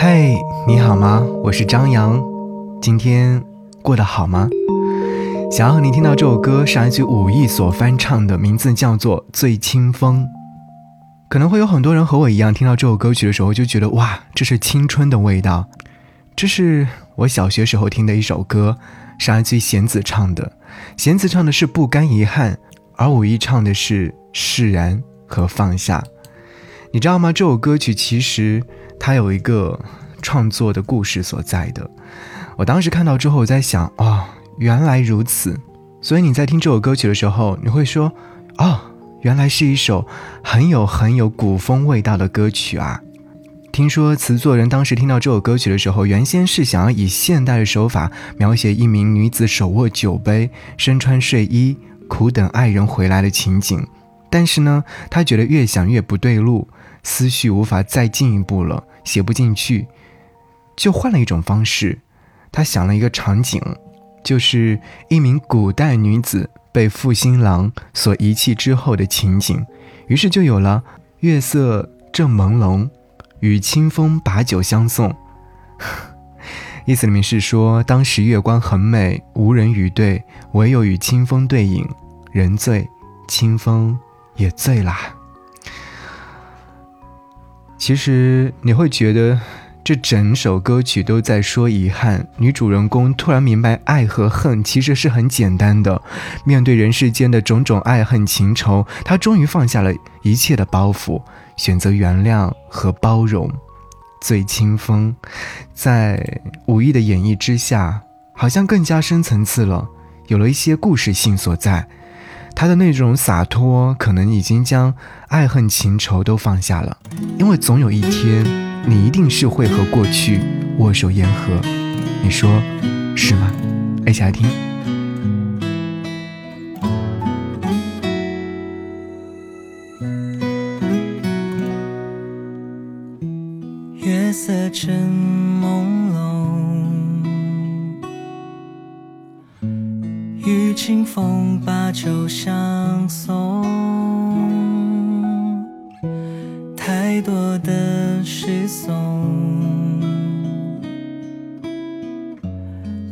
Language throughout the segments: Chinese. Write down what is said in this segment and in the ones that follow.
嘿，你好吗？我是张扬，今天过得好吗？想要和你听到这首歌，是来自武艺所翻唱的，名字叫做《醉清风》。可能会有很多人和我一样，听到这首歌曲的时候就觉得哇，这是青春的味道。这是我小学时候听的一首歌，是来自弦子唱的。弦子唱的是不甘遗憾，而武艺唱的是释然和放下。你知道吗？这首歌曲其实它有一个创作的故事所在的。我当时看到之后，我在想，哦，原来如此。所以你在听这首歌曲的时候，你会说，哦，原来是一首很有很有古风味道的歌曲啊。听说词作人当时听到这首歌曲的时候，原先是想要以现代的手法描写一名女子手握酒杯、身穿睡衣、苦等爱人回来的情景，但是呢，他觉得越想越不对路。思绪无法再进一步了，写不进去，就换了一种方式。他想了一个场景，就是一名古代女子被负心郎所遗弃之后的情景，于是就有了“月色正朦胧，与清风把酒相送”。意思里面是说，当时月光很美，无人与对，唯有与清风对饮，人醉，清风也醉啦。其实你会觉得，这整首歌曲都在说遗憾。女主人公突然明白，爱和恨其实是很简单的。面对人世间的种种爱恨情仇，她终于放下了一切的包袱，选择原谅和包容。醉清风，在武艺的演绎之下，好像更加深层次了，有了一些故事性所在。他的那种洒脱，可能已经将爱恨情仇都放下了，因为总有一天，你一定是会和过去握手言和，你说是吗？一起来听。月色正朦清风把。酒相送，太多的失踪，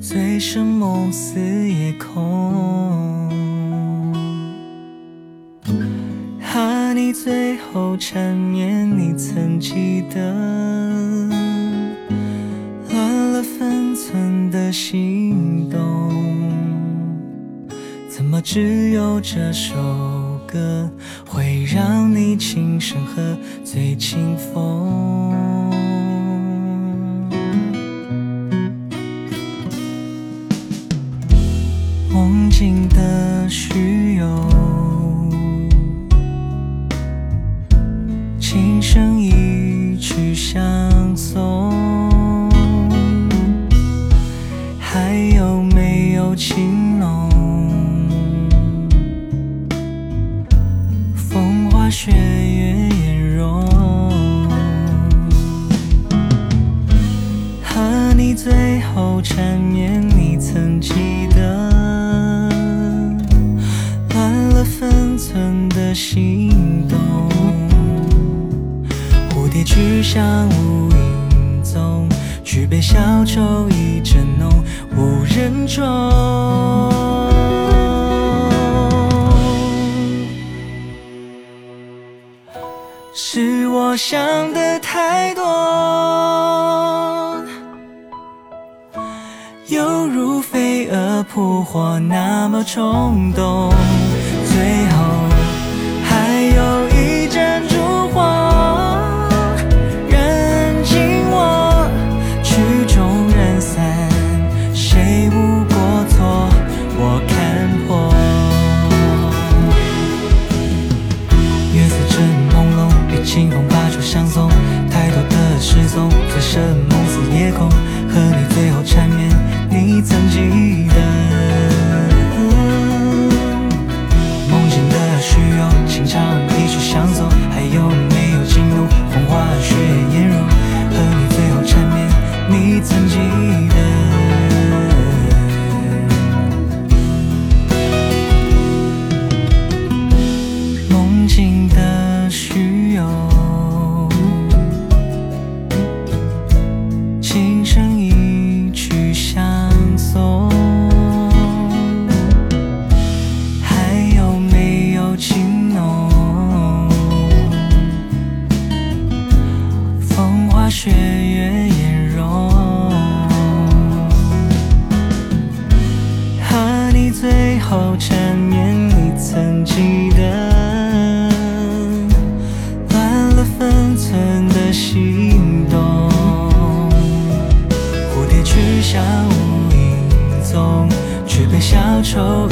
醉生梦死夜空，和你最后缠绵，你曾记得，乱了分寸的心动。怎么只有这首歌会让你轻声和醉清风？梦境的虚有，琴声一曲相你最后缠绵，你曾记得？乱了分寸的心动，蝴蝶去向无影踪，举杯消愁一阵浓，无人中。是我想的太多，扑火那么冲动，后缠绵，你曾记得？乱了分寸的心动，蝴蝶去向无影踪，举杯消愁，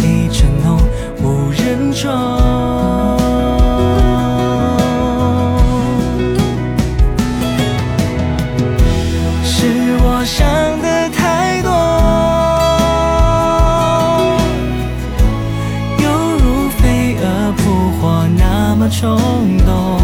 no